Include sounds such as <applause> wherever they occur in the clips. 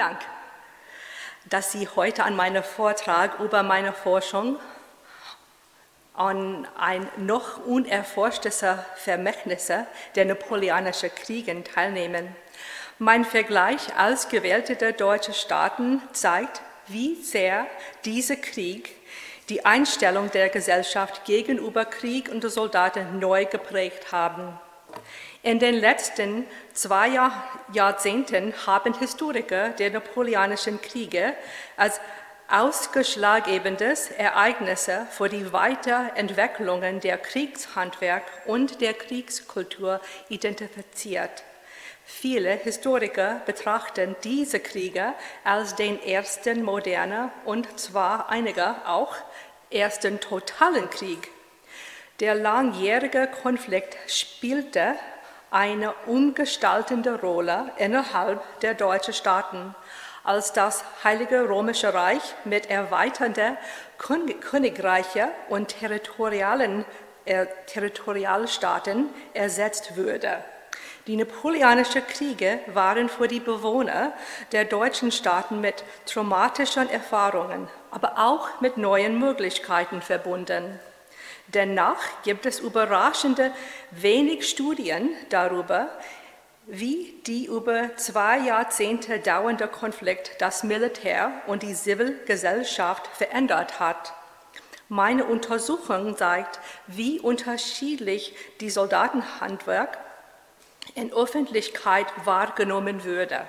Dank, dass Sie heute an meinem Vortrag über meine Forschung an ein noch unerforschtes Vermächtnis der Napoleonischen Kriege teilnehmen. Mein Vergleich als gewählte deutsche Staaten zeigt, wie sehr dieser Krieg die Einstellung der Gesellschaft gegenüber Krieg und Soldaten neu geprägt haben. In den letzten zwei Jahrzehnten haben Historiker der Napoleonischen Kriege als ausschlaggebendes Ereignisse für die Weiterentwicklungen der Kriegshandwerk und der Kriegskultur identifiziert. Viele Historiker betrachten diese Kriege als den ersten modernen und zwar einige auch ersten totalen Krieg. Der langjährige Konflikt spielte eine umgestaltende Rolle innerhalb der deutschen Staaten, als das Heilige Römische Reich mit erweiternden Königreiche und territorialen äh, Territorialstaaten ersetzt wurde. Die Napoleonischen Kriege waren für die Bewohner der deutschen Staaten mit traumatischen Erfahrungen, aber auch mit neuen Möglichkeiten verbunden. Dennoch gibt es überraschende wenig Studien darüber, wie die über zwei Jahrzehnte dauernde Konflikt das Militär und die Zivilgesellschaft verändert hat. Meine Untersuchung zeigt, wie unterschiedlich die Soldatenhandwerk in Öffentlichkeit wahrgenommen würde.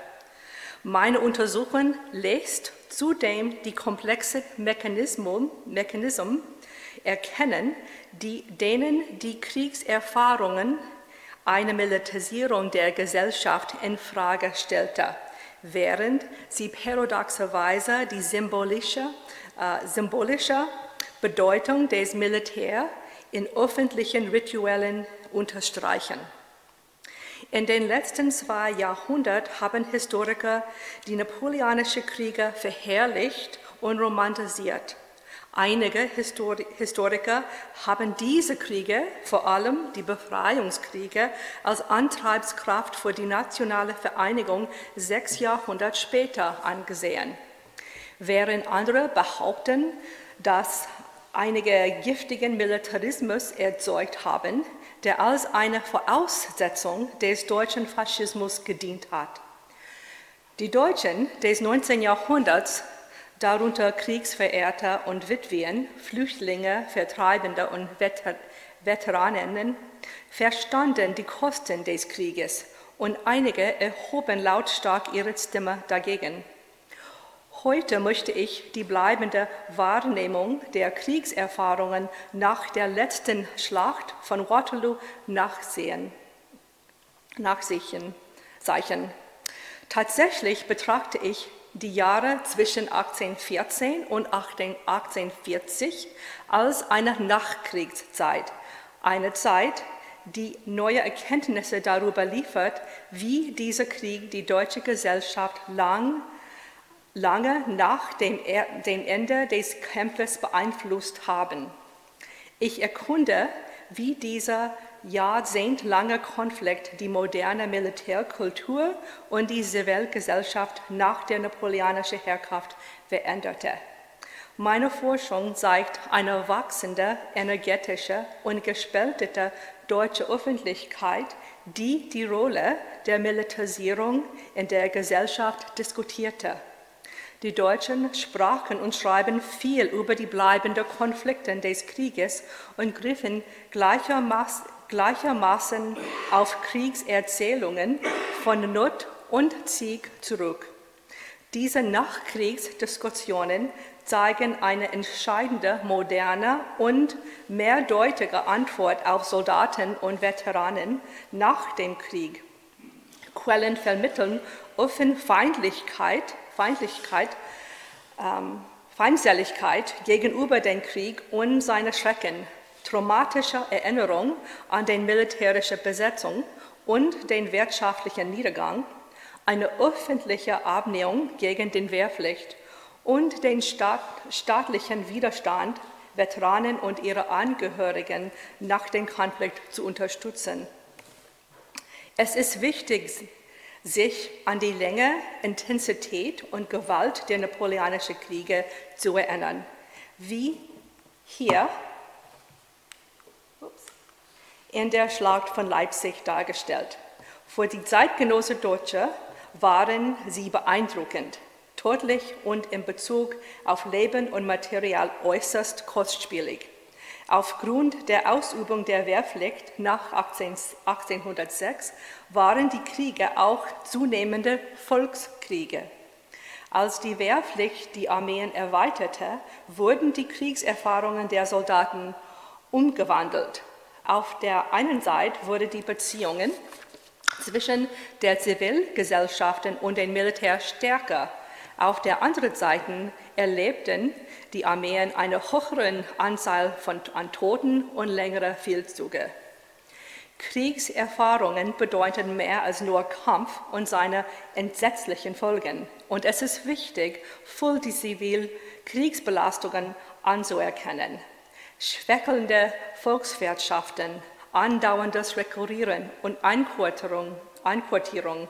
Meine Untersuchung lässt zudem die komplexen Mechanismen, Mechanismen erkennen, die, denen die Kriegserfahrungen eine Militarisierung der Gesellschaft in Frage stellte, während sie paradoxerweise die symbolische, äh, symbolische Bedeutung des Militärs in öffentlichen Rituellen unterstreichen. In den letzten zwei Jahrhunderten haben Historiker die napoleonischen Kriege verherrlicht und romantisiert. Einige Historiker haben diese Kriege, vor allem die Befreiungskriege, als Antriebskraft für die nationale Vereinigung sechs Jahrhunderte später angesehen, während andere behaupten, dass einige giftigen Militarismus erzeugt haben, der als eine Voraussetzung des deutschen Faschismus gedient hat. Die Deutschen des 19. Jahrhunderts darunter Kriegsverehrte und Witwen, Flüchtlinge, Vertreibende und Veteranen, verstanden die Kosten des Krieges und einige erhoben lautstark ihre Stimme dagegen. Heute möchte ich die bleibende Wahrnehmung der Kriegserfahrungen nach der letzten Schlacht von Waterloo nachsehen, nachsehen. Tatsächlich betrachte ich die Jahre zwischen 1814 und 1840 als eine Nachkriegszeit, eine Zeit, die neue Erkenntnisse darüber liefert, wie dieser Krieg die deutsche Gesellschaft lang, lange nach dem, dem Ende des Kampfes beeinflusst haben. Ich erkunde, wie dieser jahrzehntlange Konflikt die moderne Militärkultur und die Zivilgesellschaft nach der napoleonischen Herrschaft veränderte. Meine Forschung zeigt eine wachsende, energetische und gespaltete deutsche Öffentlichkeit, die die Rolle der Militarisierung in der Gesellschaft diskutierte. Die Deutschen sprachen und schreiben viel über die bleibenden Konflikte des Krieges und griffen gleichermaßen gleichermaßen auf Kriegserzählungen von Not und Sieg zurück. Diese Nachkriegsdiskussionen zeigen eine entscheidende, moderne und mehrdeutige Antwort auf Soldaten und Veteranen nach dem Krieg. Quellen vermitteln offen Feindlichkeit, Feindlichkeit, ähm, Feindseligkeit gegenüber dem Krieg und seine Schrecken, traumatische Erinnerung an die militärische Besetzung und den wirtschaftlichen Niedergang, eine öffentliche Abnehmung gegen den Wehrpflicht und den Staat, staatlichen Widerstand, Veteranen und ihre Angehörigen nach dem Konflikt zu unterstützen. Es ist wichtig, sich an die Länge, Intensität und Gewalt der napoleonischen Kriege zu erinnern, wie hier in der Schlacht von Leipzig dargestellt. Für die Zeitgenossen Deutsche waren sie beeindruckend, tödlich und in Bezug auf Leben und Material äußerst kostspielig. Aufgrund der Ausübung der Wehrpflicht nach 1806 waren die Kriege auch zunehmende Volkskriege. Als die Wehrpflicht die Armeen erweiterte, wurden die Kriegserfahrungen der Soldaten umgewandelt. Auf der einen Seite wurden die Beziehungen zwischen der Zivilgesellschaft und dem Militär stärker. Auf der anderen Seite erlebten die Armeen eine höhere Anzahl von, an Toten und längere Feldzüge. Kriegserfahrungen bedeuten mehr als nur Kampf und seine entsetzlichen Folgen. Und es ist wichtig, voll die Zivilkriegsbelastungen anzuerkennen. Schwächelnde Volkswirtschaften, andauerndes Rekurrieren und Einquartierung, Einquartierung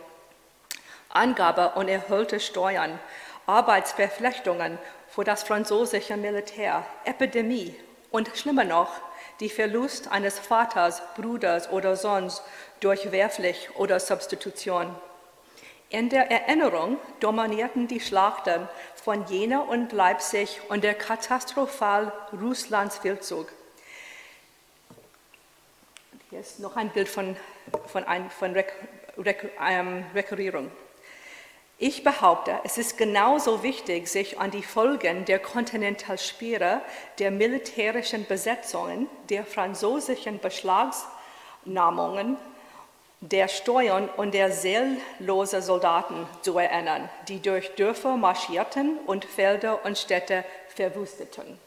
Angabe und erhöhte Steuern, Arbeitsverflechtungen für das französische Militär, Epidemie und schlimmer noch, die Verlust eines Vaters, Bruders oder Sohns durch Wehrpflicht oder Substitution. In der Erinnerung dominierten die Schlachten von Jena und Leipzig und der katastrophal Russlands Feldzug. Hier ist noch ein Bild von, von, ein, von Rek, Rek, ähm, Rekurrierung. Ich behaupte, es ist genauso wichtig, sich an die Folgen der Kontinentalsperre, der militärischen Besetzungen, der französischen Beschlagnahmungen, der Steuern und der seellosen Soldaten zu erinnern, die durch Dörfer marschierten und Felder und Städte verwüsteten.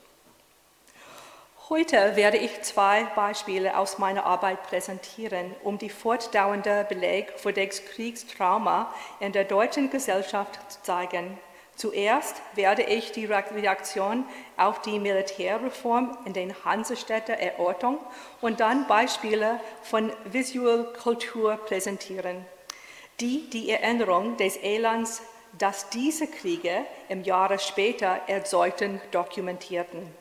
Heute werde ich zwei Beispiele aus meiner Arbeit präsentieren, um die fortdauernde Beleg für das Kriegstrauma in der deutschen Gesellschaft zu zeigen. Zuerst werde ich die Reaktion auf die Militärreform in den Hansestädten erörtern und dann Beispiele von Visual Kultur präsentieren, die die Erinnerung des Elands, das diese Kriege im Jahre später erzeugten, dokumentierten.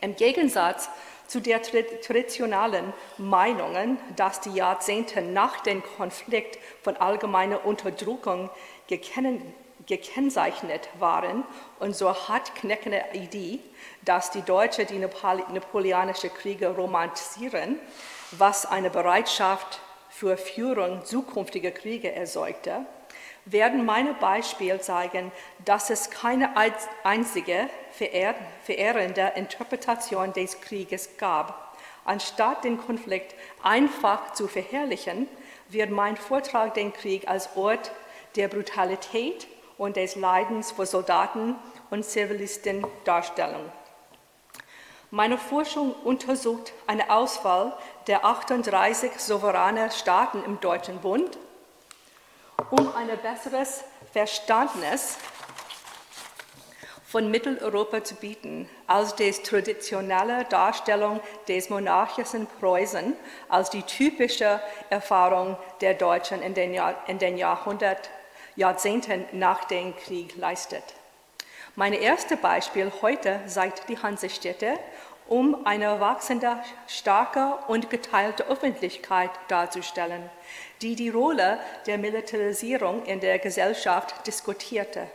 Im Gegensatz zu der traditionellen Meinungen, dass die Jahrzehnte nach dem Konflikt von allgemeiner Unterdrückung gekennzeichnet waren und so hartkneckende Idee, dass die Deutschen die napoleonischen Kriege romantisieren, was eine Bereitschaft für Führung zukünftiger Kriege erzeugte, werden meine Beispiele zeigen, dass es keine einzige verehrende Interpretation des Krieges gab. Anstatt den Konflikt einfach zu verherrlichen, wird mein Vortrag den Krieg als Ort der Brutalität und des Leidens für Soldaten und Zivilisten darstellen. Meine Forschung untersucht eine Auswahl der 38 souveränen Staaten im Deutschen Bund um ein besseres Verständnis von Mitteleuropa zu bieten, als die traditionelle Darstellung des monarchischen Preußen als die typische Erfahrung der Deutschen in den, Jahr, in den Jahrhundert, Jahrzehnten nach dem Krieg leistet. Mein erstes Beispiel heute zeigt die Hansestädte, um eine wachsende, starke und geteilte Öffentlichkeit darzustellen die die Rolle der Militarisierung in der Gesellschaft diskutierte.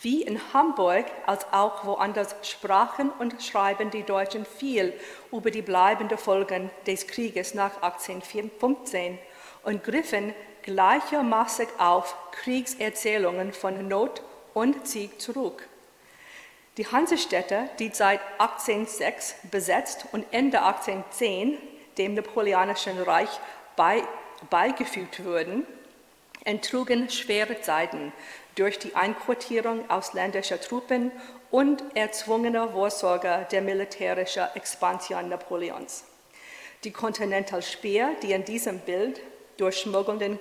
Wie in Hamburg als auch woanders sprachen und schreiben die Deutschen viel über die bleibenden Folgen des Krieges nach 1815 und griffen gleichermaßen auf Kriegserzählungen von Not und Sieg zurück. Die Hansestädte, die seit 1806 besetzt und Ende 1810 dem Napoleonischen Reich bei beigefügt wurden, enttrugen schwere Zeiten durch die Einquartierung ausländischer Truppen und erzwungener Vorsorge der militärischen Expansion Napoleons. Die Continental Speer, die in diesem Bild durch schmuggelnden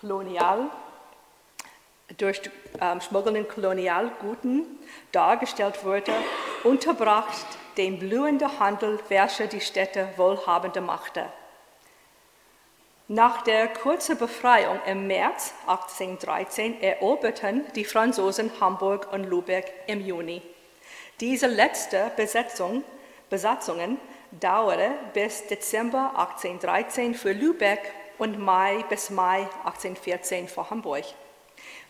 Kolonial durch ähm, schmuggelnden Kolonialguten dargestellt wurde, unterbrach den blühenden Handel, welcher die Städte wohlhabender machte. Nach der kurzen Befreiung im März 1813 eroberten die Franzosen Hamburg und Lübeck im Juni. Diese letzte Besetzung, Besatzungen dauerte bis Dezember 1813 für Lübeck und Mai bis Mai 1814 für Hamburg.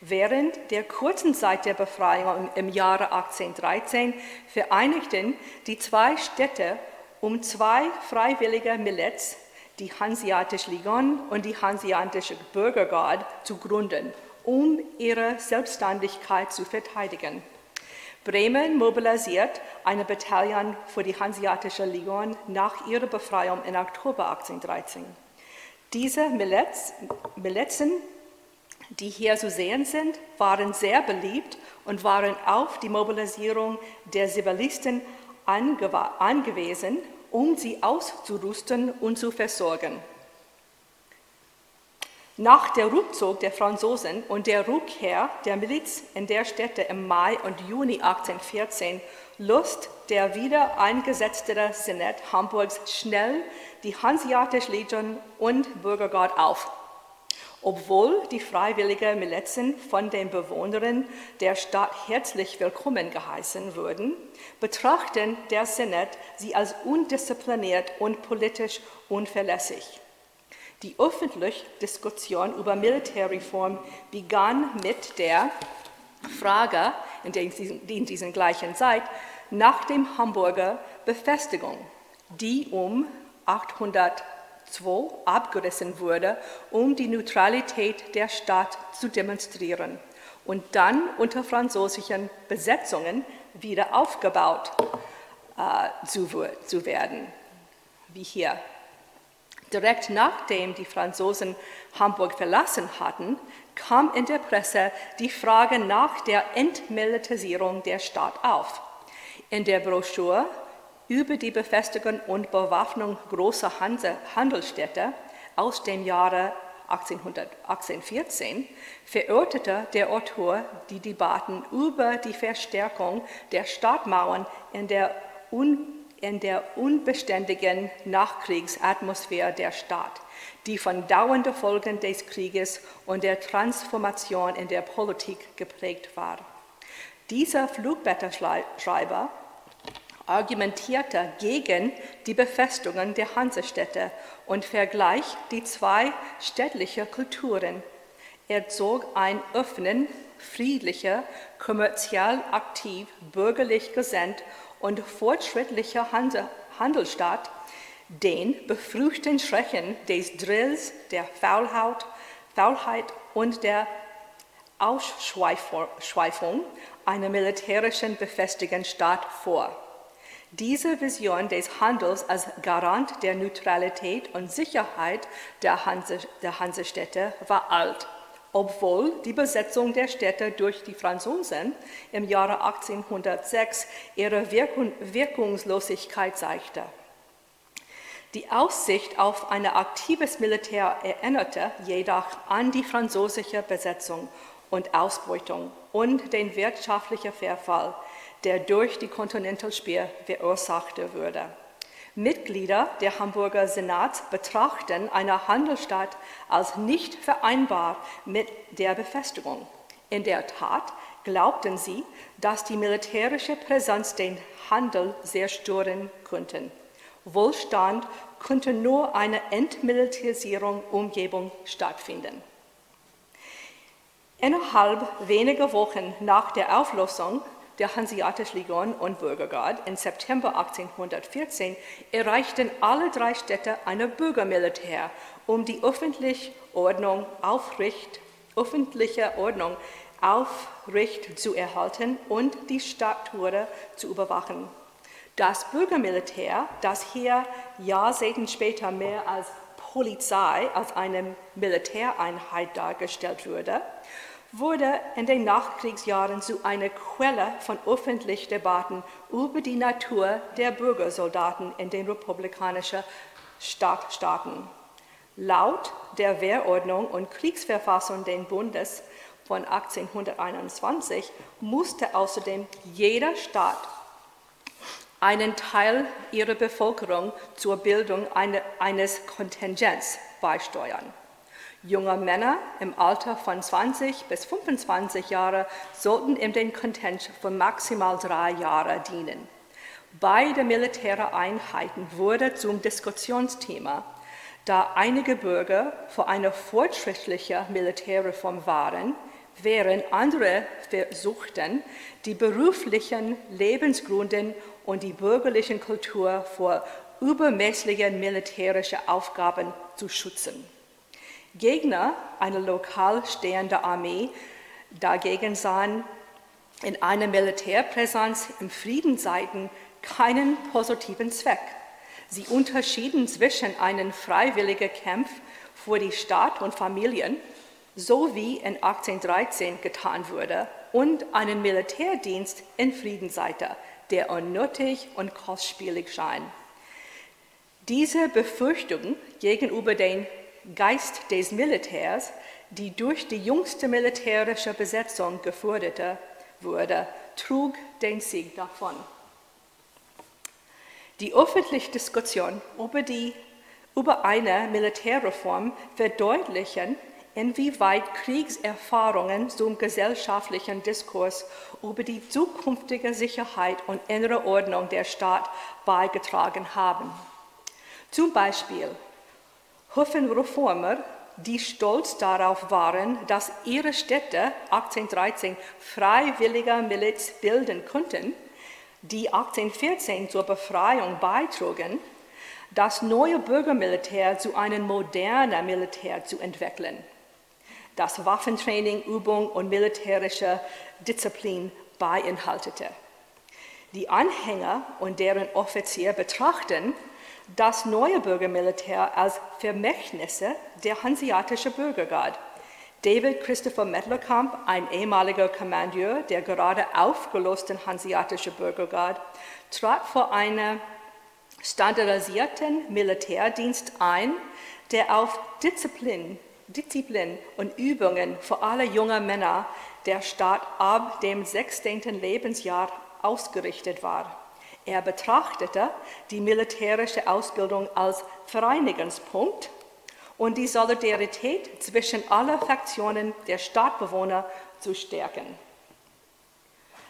Während der kurzen Zeit der Befreiung im Jahre 1813 vereinigten die zwei Städte um zwei freiwillige Milits, die Hanseatische Legion und die Hanseatische Bürgergarde, zu gründen, um ihre Selbstständigkeit zu verteidigen. Bremen mobilisiert eine Bataillon für die Hanseatische Legion nach ihrer Befreiung im Oktober 1813. Diese Milizen die hier zu sehen sind, waren sehr beliebt und waren auf die Mobilisierung der Zivilisten angewiesen, um sie auszurüsten und zu versorgen. Nach der Rückzug der Franzosen und der Rückkehr der Miliz in der Städte im Mai und Juni 1814 löst der wieder eingesetzte Senat Hamburgs schnell die Hanseatische Legion und Bürgergarde auf. Obwohl die freiwilligen Milizen von den Bewohnern der Stadt herzlich willkommen geheißen wurden, betrachten der Senat sie als undiszipliniert und politisch unverlässig. Die öffentliche Diskussion über Militärreform begann mit der Frage in, diesen, in dieser gleichen Zeit nach dem Hamburger Befestigung, die um 800 II abgerissen wurde, um die Neutralität der Stadt zu demonstrieren und dann unter französischen Besetzungen wieder aufgebaut äh, zu, zu werden, wie hier. Direkt nachdem die Franzosen Hamburg verlassen hatten, kam in der Presse die Frage nach der Entmilitarisierung der Stadt auf. In der Broschüre über die Befestigung und Bewaffnung großer Handelsstädte aus dem Jahre 1814 verörterte der Autor die Debatten über die Verstärkung der Stadtmauern in der, un, in der unbeständigen Nachkriegsatmosphäre der Stadt, die von dauernden Folgen des Krieges und der Transformation in der Politik geprägt war. Dieser Flugblätterschreiber argumentierte gegen die Befestungen der Hansestädte und vergleicht die zwei städtlichen Kulturen. Er zog ein offenen, friedlicher, kommerziell aktiv, bürgerlich gesinnt und fortschrittlicher Handelsstaat, den befruchten Schrecken des Drills, der Faulheit, Faulheit und der Ausschweifung einer militärischen befestigten Staat vor. Diese Vision des Handels als Garant der Neutralität und Sicherheit der, Hanse, der Hansestädte war alt, obwohl die Besetzung der Städte durch die Franzosen im Jahre 1806 ihre Wirkung, Wirkungslosigkeit zeigte. Die Aussicht auf ein aktives Militär erinnerte jedoch an die französische Besetzung und Ausbeutung und den wirtschaftlichen Verfall, der durch die Continental Spear verursachte würde. Mitglieder der Hamburger Senats betrachten eine Handelsstadt als nicht vereinbar mit der Befestigung. In der Tat glaubten sie, dass die militärische Präsenz den Handel sehr stören könnte. Wohlstand könnte nur eine Entmilitarisierung Umgebung stattfinden. Innerhalb weniger Wochen nach der Auflösung der Hanseatische Legion und Bürgergarde im September 1814 erreichten alle drei Städte eine Bürgermilitär, um die öffentliche Ordnung aufrecht, öffentliche Ordnung aufrecht zu erhalten und die Stadttore zu überwachen. Das Bürgermilitär, das hier Jahrzehnten später mehr als Polizei als eine Militäreinheit dargestellt wurde, wurde in den Nachkriegsjahren zu einer Quelle von öffentlichen Debatten über die Natur der Bürgersoldaten in den republikanischen Stadtstaaten. Laut der Wehrordnung und Kriegsverfassung des Bundes von 1821 musste außerdem jeder Staat einen Teil ihrer Bevölkerung zur Bildung eine, eines Kontingents beisteuern. Junge Männer im Alter von 20 bis 25 Jahren sollten in den Kontingent für maximal drei Jahre dienen. Beide Militäreinheiten wurden zum Diskussionsthema, da einige Bürger für eine fortschrittliche Militärreform waren, während andere versuchten, die beruflichen Lebensgründe und die bürgerliche Kultur vor übermäßigen militärischen Aufgaben zu schützen. Gegner einer lokal stehenden Armee dagegen sahen in einer Militärpräsenz im Friedenszeiten keinen positiven Zweck. Sie unterschieden zwischen einem freiwilligen Kampf für die Staat und Familien, so wie in 1813 getan wurde, und einen Militärdienst in Friedensseite, der unnötig und kostspielig scheint. Diese Befürchtung gegenüber den Geist des Militärs, die durch die jüngste militärische Besetzung gefördert wurde, trug den Sieg davon. Die öffentliche Diskussion über, die, über eine Militärreform verdeutlichen, inwieweit Kriegserfahrungen zum gesellschaftlichen Diskurs über die zukünftige Sicherheit und innere Ordnung der Stadt beigetragen haben. Zum Beispiel Hofenreformer, die stolz darauf waren, dass ihre Städte 1813 freiwilliger Miliz bilden konnten, die 1814 zur Befreiung beitrugen, das neue Bürgermilitär zu einem modernen Militär zu entwickeln, das Waffentraining, Übung und militärische Disziplin beinhaltete. Die Anhänger und deren Offizier betrachten das neue Bürgermilitär als Vermächtnisse der hanseatischen Bürgergarde. David Christopher Mettlerkamp, ein ehemaliger Kommandeur der gerade aufgelösten hanseatischen Bürgergarde, trat vor einen standardisierten Militärdienst ein, der auf Disziplin, Disziplin und Übungen für alle jungen Männer der Stadt ab dem 16. Lebensjahr ausgerichtet war. Er betrachtete die militärische Ausbildung als Vereinigungspunkt und die Solidarität zwischen allen Fraktionen der Stadtbewohner zu stärken.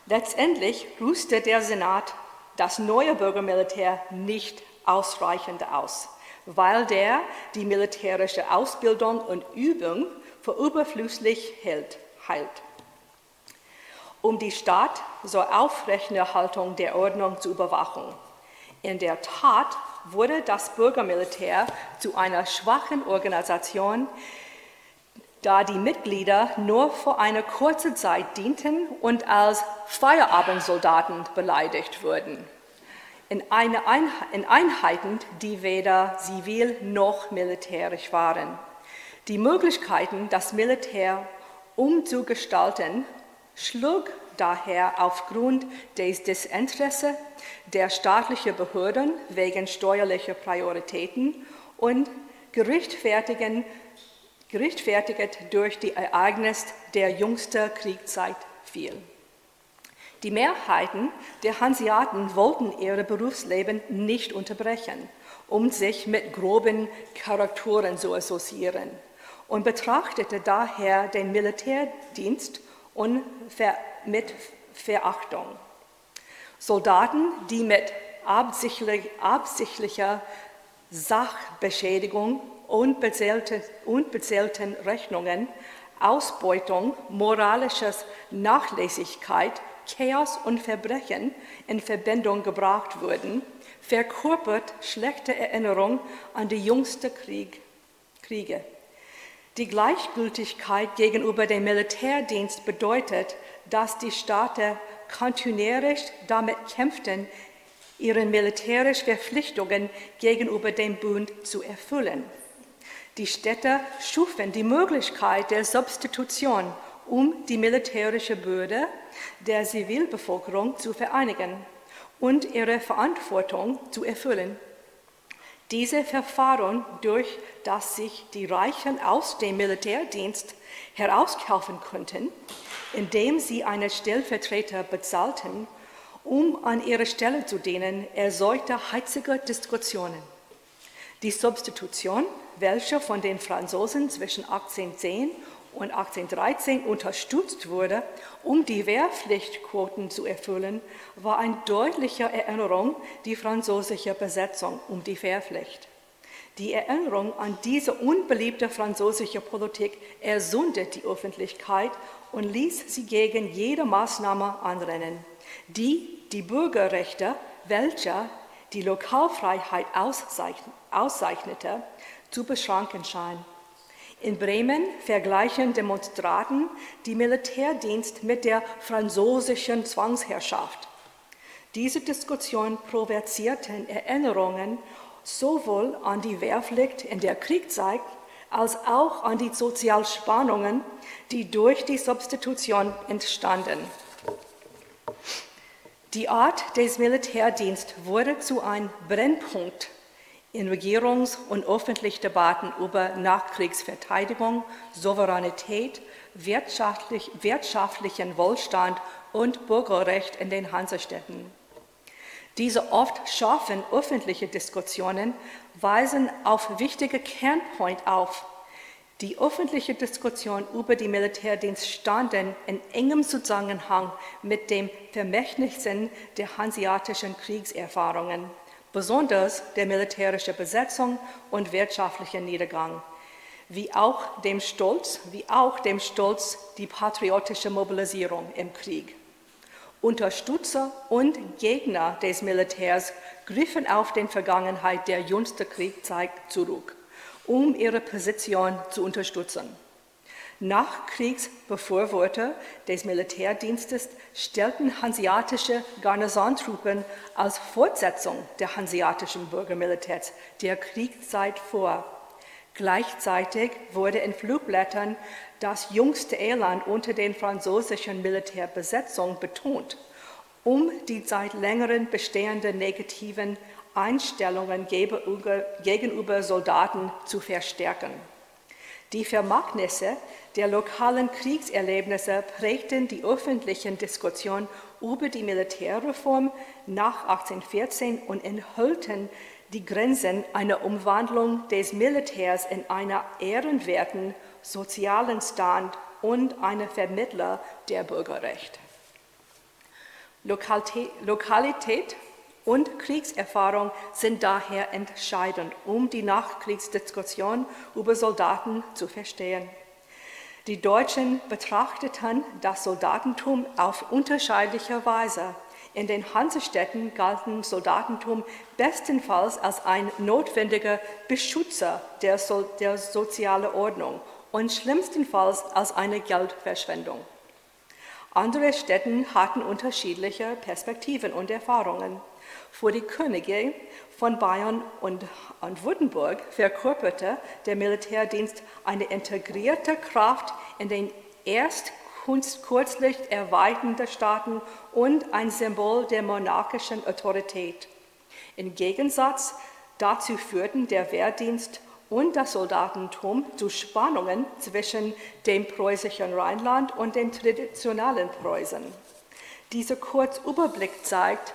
Letztendlich rüstet der Senat das neue Bürgermilitär nicht ausreichend aus, weil der die militärische Ausbildung und Übung für überflüssig hält. Um die Stadt zur Aufrechterhaltung der Ordnung zu überwachen. In der Tat wurde das Bürgermilitär zu einer schwachen Organisation, da die Mitglieder nur für eine kurze Zeit dienten und als Feierabendsoldaten beleidigt wurden. In, Einheit, in Einheiten, die weder zivil noch militärisch waren. Die Möglichkeiten, das Militär umzugestalten, schlug daher aufgrund des Desinteresse der staatlichen Behörden wegen steuerlicher Prioritäten und gerechtfertigt durch die Ereignisse der jüngsten Kriegszeit fiel. Die Mehrheiten der Hanseaten wollten ihr Berufsleben nicht unterbrechen, um sich mit groben Charakteren zu assoziieren und betrachtete daher den Militärdienst und mit Verachtung. Soldaten, die mit absichtlich, absichtlicher Sachbeschädigung, unbezählten, unbezählten Rechnungen, Ausbeutung, moralischer Nachlässigkeit, Chaos und Verbrechen in Verbindung gebracht wurden, verkörpert schlechte Erinnerung an die jüngsten Krieg, Kriege. Die Gleichgültigkeit gegenüber dem Militärdienst bedeutet, dass die Staaten kontinuierlich damit kämpften, ihre militärischen Verpflichtungen gegenüber dem Bund zu erfüllen. Die Städte schufen die Möglichkeit der Substitution, um die militärische Bürde der Zivilbevölkerung zu vereinigen und ihre Verantwortung zu erfüllen. Diese Verfahren, durch das sich die Reichen aus dem Militärdienst herauskaufen konnten, indem sie einen Stellvertreter bezahlten, um an ihrer Stelle zu dienen, erzeugte heizige Diskussionen. Die Substitution, welche von den Franzosen zwischen 1810 und 1813 unterstützt wurde, um die Wehrpflichtquoten zu erfüllen, war eine deutliche Erinnerung die französische Besetzung um die Wehrpflicht. Die Erinnerung an diese unbeliebte französische Politik ersündet die Öffentlichkeit und ließ sie gegen jede Maßnahme anrennen, die die Bürgerrechte, welche die Lokalfreiheit auszeichnete, zu beschränken scheinen. In Bremen vergleichen Demonstranten die Militärdienst mit der französischen Zwangsherrschaft. Diese Diskussion provozierten Erinnerungen sowohl an die Wehrpflicht in der Kriegszeit als auch an die Sozialspannungen, die durch die Substitution entstanden. Die Art des Militärdienstes wurde zu einem Brennpunkt in Regierungs- und öffentlichen Debatten über Nachkriegsverteidigung, Souveränität, wirtschaftlich, wirtschaftlichen Wohlstand und Bürgerrecht in den Hansestädten. Diese oft scharfen öffentlichen Diskussionen weisen auf wichtige Kernpoint auf. Die öffentliche Diskussion über die Militärdienst standen in engem Zusammenhang mit dem Vermächtnissen der hanseatischen Kriegserfahrungen besonders der militärischen Besetzung und wirtschaftlichen Niedergang, wie auch dem Stolz, wie auch dem Stolz die patriotische Mobilisierung im Krieg. Unterstützer und Gegner des Militärs griffen auf die Vergangenheit der jüngsten Kriegszeit zurück, um ihre Position zu unterstützen. Nachkriegsbefürworter des Militärdienstes stellten hanseatische Garnisontruppen als Fortsetzung der hanseatischen Bürgermilitärs der Kriegszeit vor. Gleichzeitig wurde in Flugblättern das jüngste Elend unter den französischen Militärbesetzungen betont, um die seit längerem bestehenden negativen Einstellungen gegenüber Soldaten zu verstärken. Die Vermagnisse der lokalen Kriegserlebnisse prägten die öffentlichen Diskussionen über die Militärreform nach 1814 und enthielten die Grenzen einer Umwandlung des Militärs in einen ehrenwerten sozialen Stand und einen Vermittler der Bürgerrechte. Lokalität und Kriegserfahrung sind daher entscheidend, um die Nachkriegsdiskussion über Soldaten zu verstehen. Die Deutschen betrachteten das Soldatentum auf unterschiedliche Weise. In den Hansestädten galten Soldatentum bestenfalls als ein notwendiger Beschützer der, so der sozialen Ordnung und schlimmstenfalls als eine Geldverschwendung. Andere Städte hatten unterschiedliche Perspektiven und Erfahrungen. Für die Könige von Bayern und, und Württemberg verkörperte der Militärdienst eine integrierte Kraft in den erst kürzlich erweiterten Staaten und ein Symbol der monarchischen Autorität. Im Gegensatz dazu führten der Wehrdienst und das Soldatentum zu Spannungen zwischen dem preußischen Rheinland und dem traditionellen Preußen. Dieser Kurzüberblick zeigt,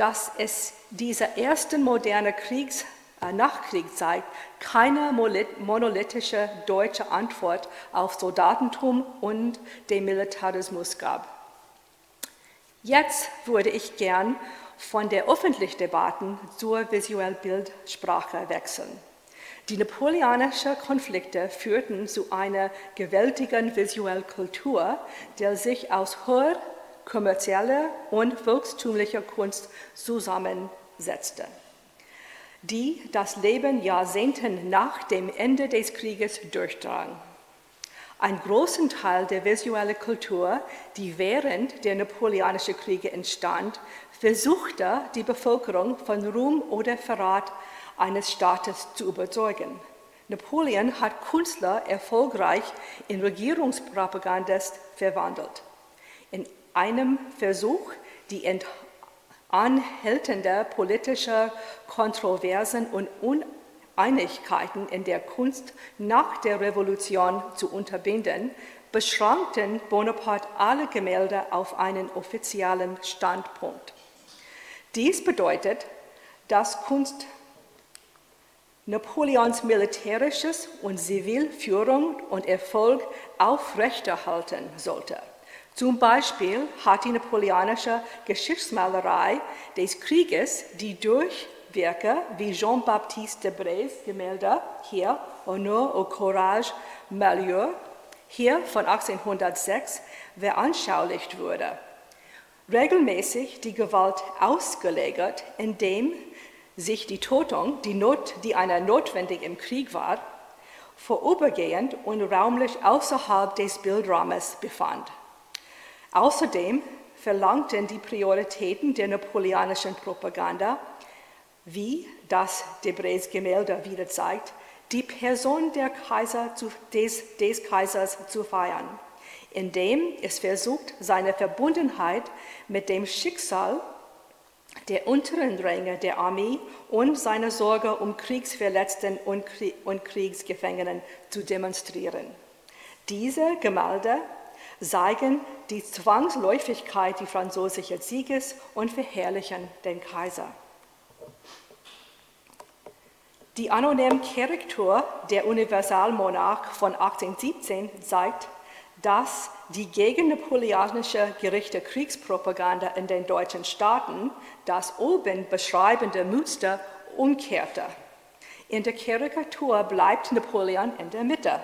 dass es dieser ersten moderne Kriegs äh, Nachkriegszeit keine monolithische deutsche Antwort auf Soldatentum und den Militarismus gab. Jetzt würde ich gern von der öffentlichen Debatte zur visuellen Bildsprache wechseln. Die napoleonischen Konflikte führten zu einer gewaltigen visuellen Kultur, die sich aus Hör-, kommerzielle und volkstümliche Kunst zusammensetzte, die das Leben Jahrzehnte nach dem Ende des Krieges durchdrang. Ein großen Teil der visuellen Kultur, die während der Napoleonischen Kriege entstand, versuchte die Bevölkerung von Ruhm oder Verrat eines Staates zu überzeugen. Napoleon hat Künstler erfolgreich in Regierungspropagandist verwandelt. In einem Versuch, die anhaltende politische Kontroversen und Uneinigkeiten in der Kunst nach der Revolution zu unterbinden, beschränkten Bonaparte alle Gemälde auf einen offiziellen Standpunkt. Dies bedeutet, dass Kunst Napoleons militärisches und Zivilführung und Erfolg aufrechterhalten sollte. Zum Beispiel hat die napoleonische Geschichtsmalerei des Krieges die durch Werke wie Jean-Baptiste Debrés Gemälde hier Honneur au Courage Malheur hier von 1806 veranschaulicht wurde. Regelmäßig die Gewalt ausgelegt, indem sich die Tötung, die, Not, die einer notwendig im Krieg war, vorübergehend und raumlich außerhalb des Bildrahmens befand. Außerdem verlangten die Prioritäten der napoleonischen Propaganda, wie das Debrés Gemälde wieder zeigt, die Person Kaiser zu, des, des Kaisers zu feiern, indem es versucht, seine Verbundenheit mit dem Schicksal der unteren Ränge der Armee und seine Sorge um Kriegsverletzten und Kriegsgefangenen zu demonstrieren. Diese Gemälde zeigen die Zwangsläufigkeit des französischen Sieges und verherrlichen den Kaiser. Die anonyme Korrektur der Universalmonarch von 1817 zeigt, dass die gegen napoleonische Gerichte Kriegspropaganda in den deutschen Staaten das oben beschreibende Muster umkehrte. In der Karikatur bleibt Napoleon in der Mitte.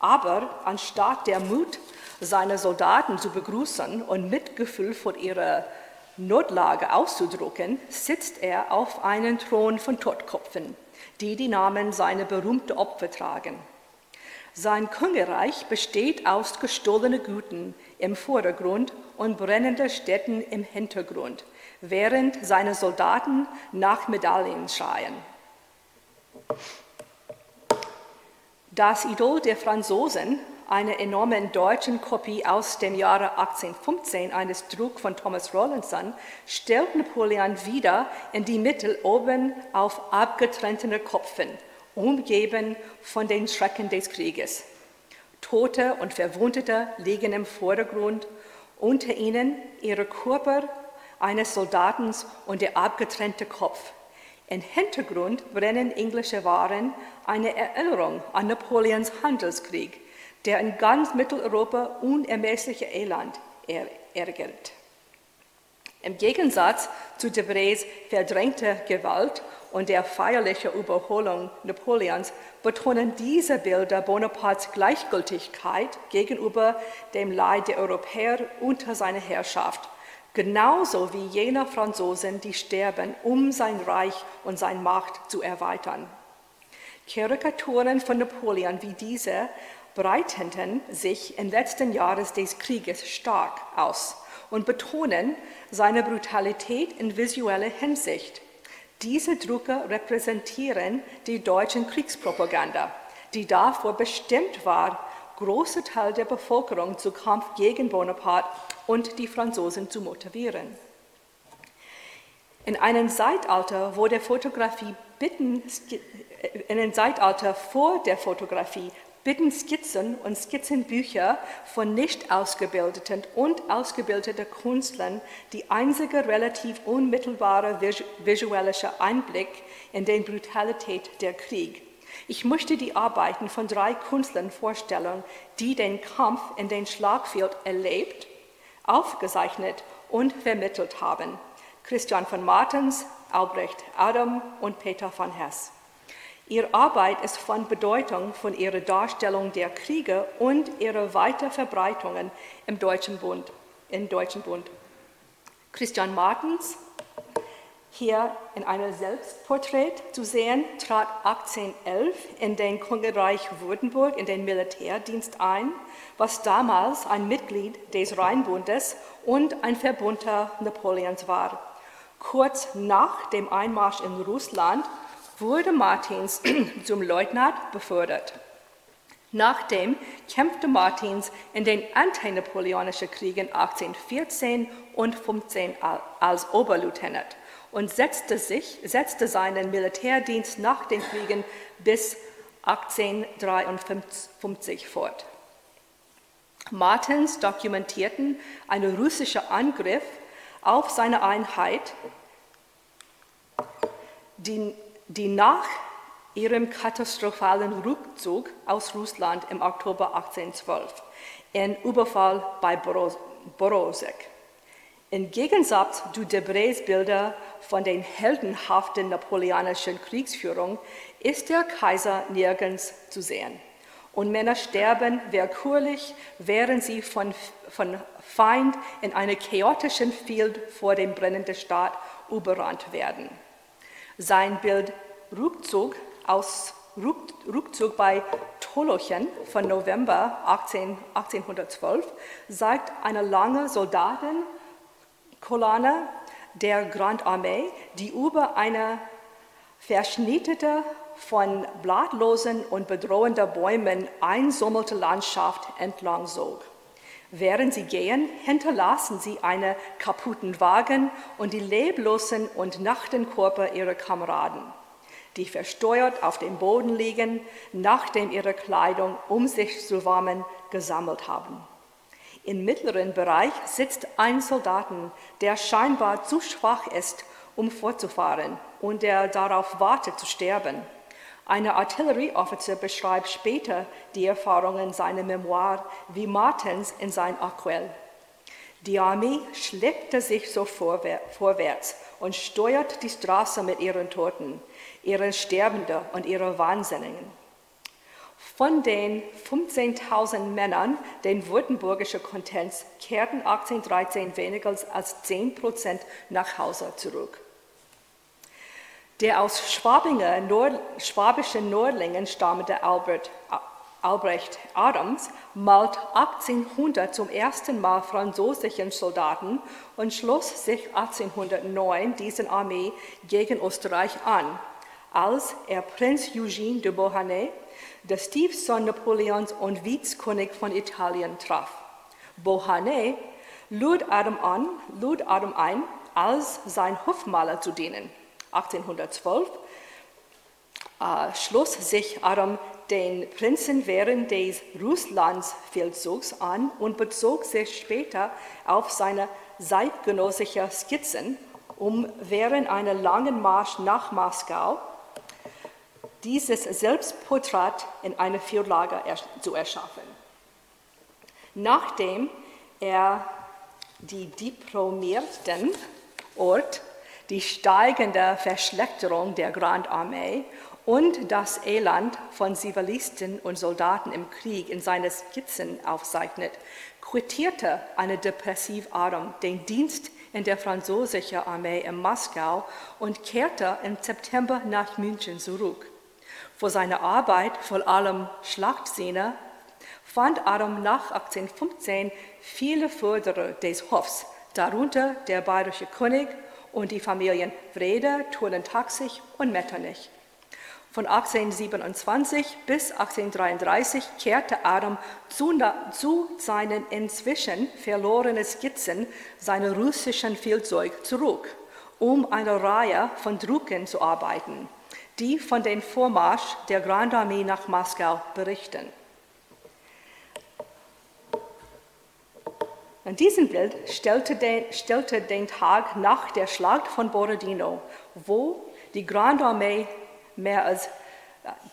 Aber anstatt der Mut seine Soldaten zu begrüßen und Mitgefühl vor ihrer Notlage auszudrücken, sitzt er auf einem Thron von Tottkopfen, die die Namen seiner berühmten Opfer tragen. Sein Königreich besteht aus gestohlenen Gütern im Vordergrund und brennenden Städten im Hintergrund, während seine Soldaten nach Medaillen schreien. Das Idol der Franzosen, eine enorme deutsche Kopie aus dem Jahre 1815 eines Druck von Thomas Rawlinson, stellt Napoleon wieder in die Mitte oben auf abgetrennten Kopfen umgeben von den Schrecken des Krieges. Tote und Verwundete liegen im Vordergrund, unter ihnen ihre Körper eines Soldaten und der abgetrennte Kopf. Im Hintergrund brennen englische Waren, eine Erinnerung an Napoleons Handelskrieg, der in ganz Mitteleuropa unermessliche Elend ärgert. Im Gegensatz zu Debrés verdrängter Gewalt und der feierlichen Überholung Napoleons betonen diese Bilder Bonapartes Gleichgültigkeit gegenüber dem Leid der Europäer unter seiner Herrschaft, genauso wie jener Franzosen, die sterben, um sein Reich und seine Macht zu erweitern. Karikaturen von Napoleon wie diese breiteten sich im letzten Jahren des Krieges stark aus und betonen seine Brutalität in visueller Hinsicht diese Drucke repräsentieren die deutsche Kriegspropaganda, die davor bestimmt war, große Teil der Bevölkerung zu Kampf gegen Bonaparte und die Franzosen zu motivieren. In einem Zeitalter, wo der Fotografie bitten, in einem Zeitalter vor der Fotografie bitten Skizzen und Skizzenbücher von nicht ausgebildeten und ausgebildeten Künstlern die einzige relativ unmittelbare visuelle Einblick in die Brutalität der Krieg. Ich möchte die Arbeiten von drei Künstlern vorstellen, die den Kampf in den Schlagfeld erlebt, aufgezeichnet und vermittelt haben. Christian von Martens, Albrecht Adam und Peter von Hess. Ihre Arbeit ist von Bedeutung von ihrer Darstellung der Kriege und ihrer Weiterverbreitungen im Deutschen Bund. Im Deutschen Bund. Christian Martens, hier in einem Selbstporträt zu sehen, trat 1811 in den Königreich Württemberg in den Militärdienst ein, was damals ein Mitglied des Rheinbundes und ein Verbunter Napoleons war. Kurz nach dem Einmarsch in Russland wurde Martins <clears throat> zum Leutnant befördert. Nachdem kämpfte Martins in den antinapoleonischen Kriegen 1814 und 15 als Oberleutnant und setzte, sich, setzte seinen Militärdienst nach den Kriegen bis 1853 fort. Martins dokumentierten einen russischen Angriff auf seine Einheit, die, die nach ihrem katastrophalen Rückzug aus Russland im Oktober 1812 in Überfall bei Borosek. Im Gegensatz zu Debrets Bilder von den heldenhaften napoleonischen Kriegsführung ist der Kaiser nirgends zu sehen. Und Männer sterben willkürlich, während sie von, von Feind in einer chaotischen Field vor dem brennenden Staat überrannt werden. Sein Bild Rückzug aus Rückzug bei Tolochen von November 18, 1812 zeigt eine lange Soldatenkolonne der Grand Armee, die über eine verschnittene, von blattlosen und bedrohenden Bäumen einsammelte Landschaft entlang zog. Während sie gehen, hinterlassen sie einen kaputten Wagen und die leblosen und nackten Körper ihrer Kameraden die versteuert auf dem Boden liegen, nachdem ihre Kleidung, um sich zu warmen, gesammelt haben. Im mittleren Bereich sitzt ein Soldat, der scheinbar zu schwach ist, um fortzufahren und der darauf wartet zu sterben. Ein Artillerieoffizier beschreibt später die Erfahrungen seiner Memoir wie Martens in sein Aquell. Die Armee schleppte sich so vorwärts und steuert die Straße mit ihren Toten ihre Sterbenden und ihre Wahnsinnigen. Von den 15.000 Männern den württembergischen Kontinents kehrten 1813 weniger als 10 Prozent nach Hause zurück. Der aus Schwabinger, Nord, schwabischen Nordlingen stammende Albert, Albrecht Adams malt 1800 zum ersten Mal französischen Soldaten und schloss sich 1809 diesen Armee gegen Österreich an als er Prinz Eugene de Beauharnais, der Stiefsohn Napoleons und Vizkönig von Italien, traf. Beauharnais lud Adam, an, lud Adam ein, als sein Hofmaler zu dienen. 1812 äh, schloss sich Adam den Prinzen während des Russlandsfeldzugs an und bezog sich später auf seine zeitgenössischen Skizzen, um während einer langen Marsch nach Moskau dieses Selbstporträt in einer Vierlage zu erschaffen. Nachdem er die diplomierten Ort, die steigende Verschlechterung der Grand Armee und das Elend von Zivilisten und Soldaten im Krieg in seinen Skizzen aufzeichnet, quittierte eine depressiv Adam den Dienst in der französischen Armee in Moskau und kehrte im September nach München zurück. Für seine Arbeit, vor allem Schlachtszene, fand Adam nach 1815 viele Förderer des Hofs, darunter der bayerische König und die Familien Wrede, Thurnen-Taxig und Metternich. Von 1827 bis 1833 kehrte Adam zu, zu, seinen inzwischen verlorenen Skizzen seiner russischen Feldzeug zurück, um eine Reihe von Drucken zu arbeiten die von dem Vormarsch der Grand Armee nach Moskau berichten. Und diesem Bild stellte den, stellte den Tag nach der Schlacht von Borodino, wo die Grand Armee mehr als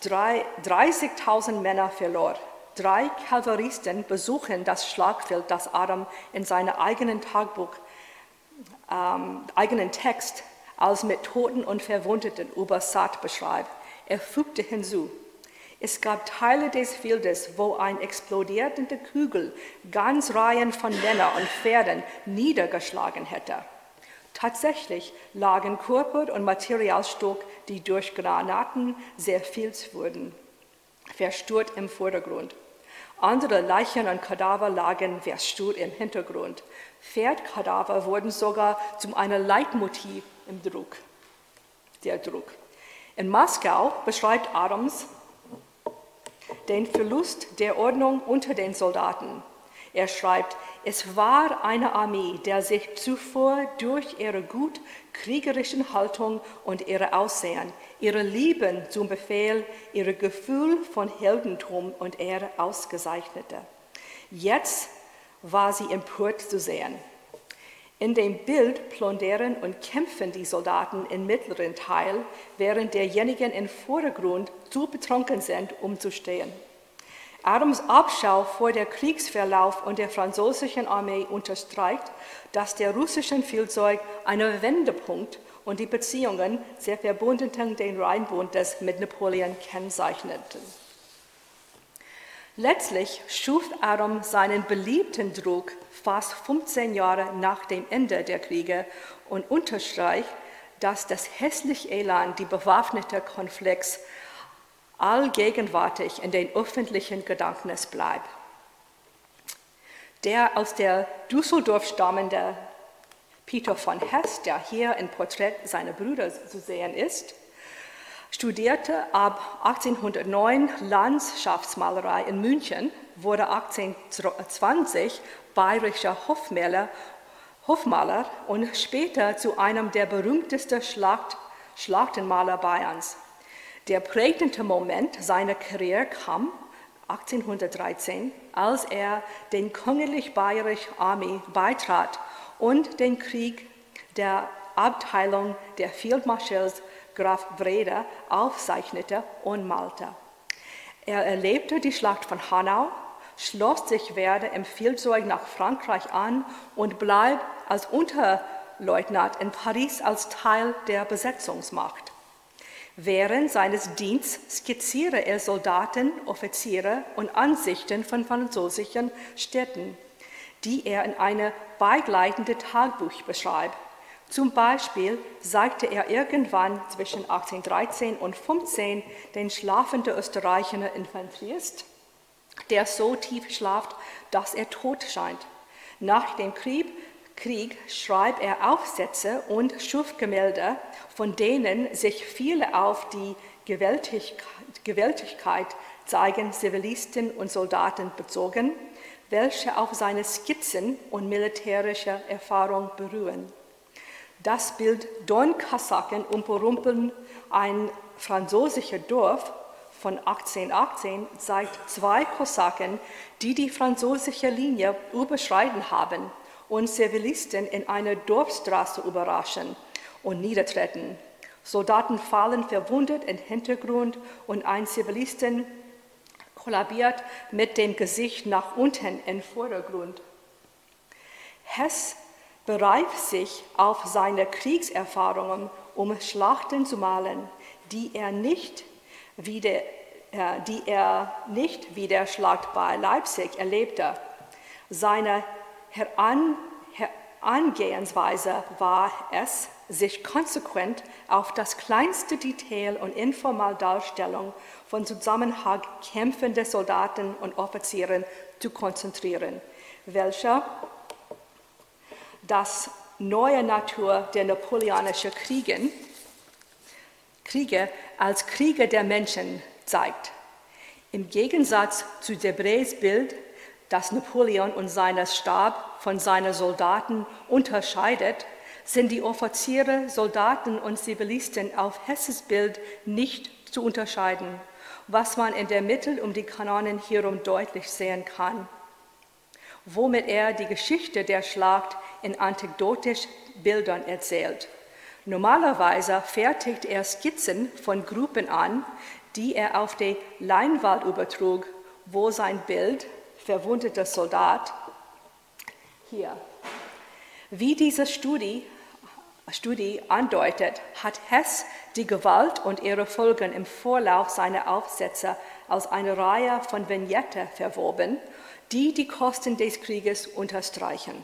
30.000 Männer verlor. Drei Kavalleristen besuchen das Schlagfeld, das Adam in seinem eigenen Tagebuch, ähm, eigenen Text als mit Toten und Verwundeten über Saat beschreibt. Er fügte hinzu, es gab Teile des Feldes, wo ein explodierende Kugel ganz Reihen von Männern und Pferden niedergeschlagen hätte. Tatsächlich lagen Körper und Materialstück, die durch Granaten zerfilzt wurden, verstört im Vordergrund. Andere Leichen und Kadaver lagen verstört im Hintergrund. Pferdkadaver wurden sogar zu einem Leitmotiv im Druck, der Druck. In Moskau beschreibt Adams den Verlust der Ordnung unter den Soldaten. Er schreibt, es war eine Armee, der sich zuvor durch ihre gut kriegerischen Haltung und ihre Aussehen, ihre Lieben zum Befehl, ihr Gefühl von Heldentum und Ehre ausgezeichnete. Jetzt war sie empört zu sehen. In dem Bild plundern und kämpfen die Soldaten im mittleren Teil, während derjenigen im Vordergrund zu betrunken sind, um zu stehen. Adams Abschau vor der Kriegsverlauf und der französischen Armee unterstreicht, dass der russischen Feldzeug einen Wendepunkt und die Beziehungen der Verbundenen den Rheinbundes mit Napoleon kennzeichneten. Letztlich schuf Adam seinen beliebten Druck fast 15 Jahre nach dem Ende der Kriege und unterstreicht, dass das hässliche Elan die bewaffnete Konflikts allgegenwärtig in den öffentlichen Gedächtnis bleibt. Der aus der Düsseldorf stammende Peter von Hess, der hier im Porträt seiner Brüder zu sehen ist, studierte ab 1809 Landschaftsmalerei in München, wurde 1820 bayerischer Hofmaler, Hofmaler und später zu einem der berühmtesten Schlacht, Schlachtenmaler Bayerns. Der prägende Moment seiner Karriere kam 1813, als er den königlich bayerischen Armee beitrat und den Krieg der Abteilung der Fieldmarschalls Graf Breda aufzeichnete und malte. Er erlebte die Schlacht von Hanau, schloss sich Werder im Feldzeug nach Frankreich an und blieb als Unterleutnant in Paris als Teil der Besetzungsmacht. Während seines Dienstes skizziere er Soldaten, Offiziere und Ansichten von französischen Städten, die er in einem begleitenden Tagebuch beschreibt. Zum Beispiel zeigte er irgendwann zwischen 1813 und 15 den schlafenden österreichischen Infanterist, der so tief schlaft, dass er tot scheint. Nach dem Krieg Krieg schreibt er Aufsätze und Schufgemälde, von denen sich viele auf die Gewaltigkeit zeigen Zivilisten und Soldaten bezogen, welche auf seine Skizzen und militärische Erfahrung beruhen. Das Bild Don Kasaken umrumpeln ein französisches Dorf von 1818 zeigt zwei Kosaken, die die französische Linie überschreiten haben und Zivilisten in einer Dorfstraße überraschen und niedertreten. Soldaten fallen verwundet im Hintergrund und ein Zivilisten kollabiert mit dem Gesicht nach unten im Vordergrund. Hess bereift sich auf seine Kriegserfahrungen, um Schlachten zu malen, die er nicht wie der, äh, die er nicht wie der Schlacht bei Leipzig erlebte. Seine Herangehensweise war es, sich konsequent auf das kleinste Detail und informelle Darstellung von Zusammenhang kämpfender Soldaten und Offizieren zu konzentrieren, welcher das neue Natur der napoleonischen Kriegen, Kriege als Kriege der Menschen zeigt. Im Gegensatz zu Debrés Bild das Napoleon und seinen Stab von seinen Soldaten unterscheidet, sind die Offiziere, Soldaten und Zivilisten auf Hesses Bild nicht zu unterscheiden, was man in der Mitte um die Kanonen hierum deutlich sehen kann, womit er die Geschichte der Schlacht in anekdotischen Bildern erzählt. Normalerweise fertigt er Skizzen von Gruppen an, die er auf die Leinwand übertrug, wo sein Bild verwundeter Soldat. Hier. Wie diese Studie, Studie andeutet, hat Hess die Gewalt und ihre Folgen im Vorlauf seiner Aufsätze als eine Reihe von Vignetten verwoben, die die Kosten des Krieges unterstreichen.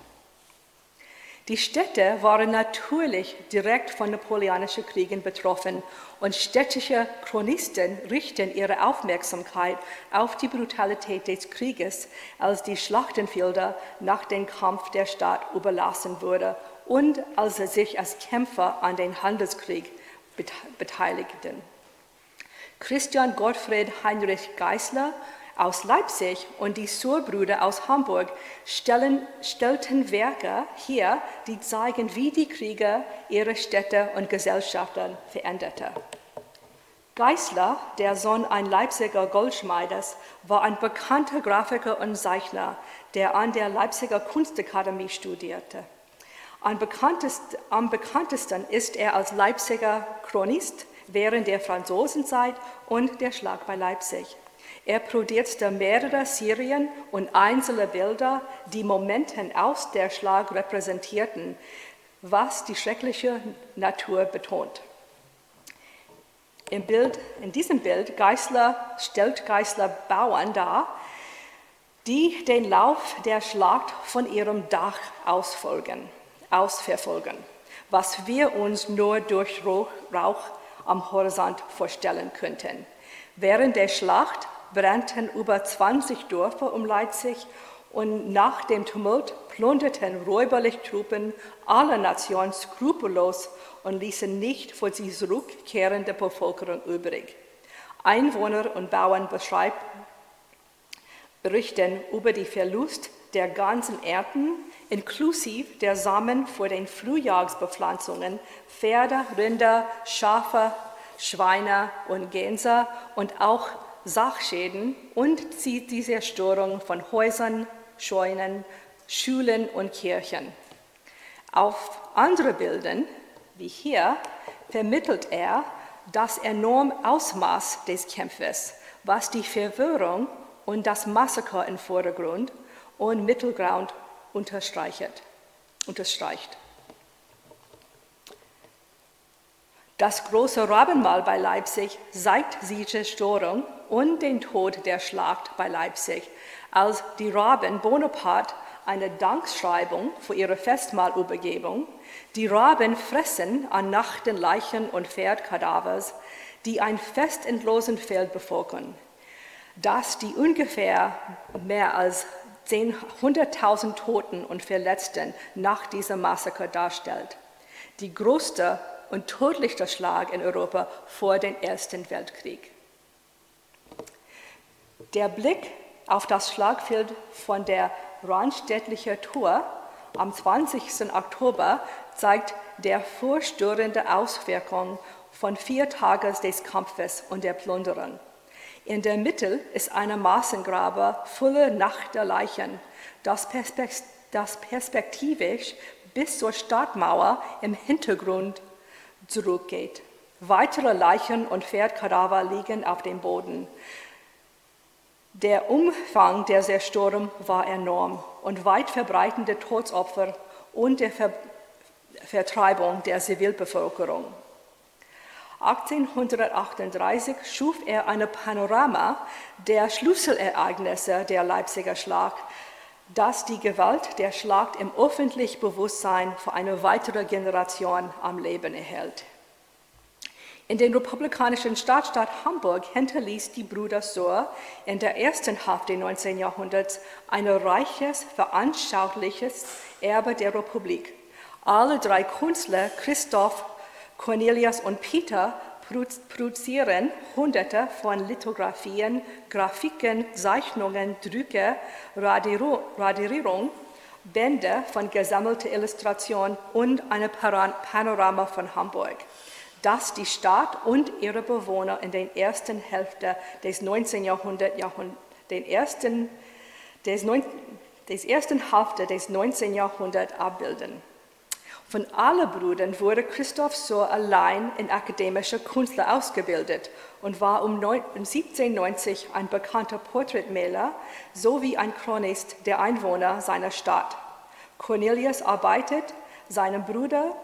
Die Städte waren natürlich direkt von napoleonischen Kriegen betroffen und städtische Chronisten richten ihre Aufmerksamkeit auf die Brutalität des Krieges, als die Schlachtenfelder nach dem Kampf der Stadt überlassen wurden und als sie sich als Kämpfer an den Handelskrieg beteiligten. Christian Gottfried Heinrich Geisler aus Leipzig und die Surbrüder aus Hamburg stellen, stellten Werke hier, die zeigen, wie die Kriege ihre Städte und Gesellschaften veränderte. Geisler, der Sohn eines Leipziger Goldschmiedes, war ein bekannter Grafiker und Zeichner, der an der Leipziger Kunstakademie studierte. Am bekanntesten, am bekanntesten ist er als Leipziger Chronist während der Franzosenzeit und der Schlag bei Leipzig. Er produzierte mehrere Serien und einzelne Bilder, die Momente aus der Schlag repräsentierten, was die schreckliche Natur betont. Im Bild, in diesem Bild Geisler, stellt Geisler Bauern dar, die den Lauf der Schlacht von ihrem Dach ausfolgen, ausverfolgen, was wir uns nur durch Rauch am Horizont vorstellen könnten. Während der Schlacht brannten über 20 Dörfer um Leipzig und nach dem Tumult plünderten räuberlich Truppen aller Nationen skrupellos und ließen nicht vor sie zurückkehrende Bevölkerung übrig. Einwohner und Bauern berichten über den Verlust der ganzen Ernten, inklusive der Samen vor den Frühjahrsbepflanzungen, Pferde, Rinder, Schafe, Schweine und Gänse und auch Sachschäden und die Zerstörung von Häusern, Scheunen, Schulen und Kirchen. Auf andere Bildern, wie hier, vermittelt er das enorme Ausmaß des Kämpfes, was die Verwirrung und das Massaker im Vordergrund und Mittelgrund unterstreicht. unterstreicht. Das große Rabenmahl bei Leipzig zeigt die Zerstörung und den Tod der Schlacht bei Leipzig, als die Raben Bonaparte eine Dankschreibung für ihre Festmahlübergebung. Die Raben fressen an nachten Leichen und Pferdkadavers, die ein festendlosen Feld bevölkern, das die ungefähr mehr als 100.000 Toten und Verletzten nach diesem Massaker darstellt. Die größte und tödlichste Schlag in Europa vor dem Ersten Weltkrieg. Der Blick auf das Schlagfeld von der Randstädtlichen Tour am 20. Oktober zeigt der vorstörende Auswirkung von vier Tagen des Kampfes und der Plünderung. In der Mitte ist eine Massengrabe voller nackter Leichen, das, perspektivisch bis zur Stadtmauer im Hintergrund zurückgeht. Weitere Leichen und Pferdkadaver liegen auf dem Boden. Der Umfang der Zerstörung war enorm und weit verbreitende Todesopfer und der Ver Vertreibung der Zivilbevölkerung. 1838 schuf er ein Panorama der Schlüsselereignisse der Leipziger Schlacht, das die Gewalt der Schlacht im öffentlichen Bewusstsein für eine weitere Generation am Leben erhält. In den republikanischen Stadtstaat Hamburg hinterließ die Brüder Sohr in der ersten Hälfte des 19. Jahrhunderts ein reiches, veranschauliches Erbe der Republik. Alle drei Künstler, Christoph, Cornelius und Peter, produzieren Hunderte von Lithografien, Grafiken, Zeichnungen, Drücke, Radierung, Bände von gesammelter Illustration und ein Panorama von Hamburg das die Stadt und ihre Bewohner in der ersten Hälfte des 19. Jahrhunderts, den ersten, des, 9, des ersten Hälfte des 19. Jahrhunderts abbilden. Von allen Brüdern wurde Christoph so allein in akademischer Künstler ausgebildet und war um 1790 ein bekannter Porträtmaler sowie ein Chronist der Einwohner seiner Stadt. Cornelius arbeitet seinem Bruder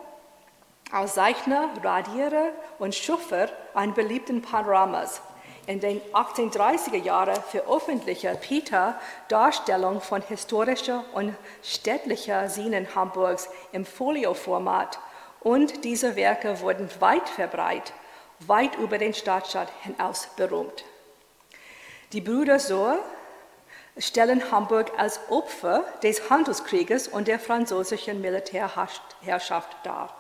als Zeichner, Radierer und Schuffer an beliebten Panoramas. In den 1830er Jahren veröffentlichte Peter Darstellungen von historischer und städtlicher Szenen Hamburgs im Folioformat und diese Werke wurden weit verbreitet, weit über den Stadtstaat hinaus berühmt. Die Brüder Sohr stellen Hamburg als Opfer des Handelskrieges und der französischen Militärherrschaft dar.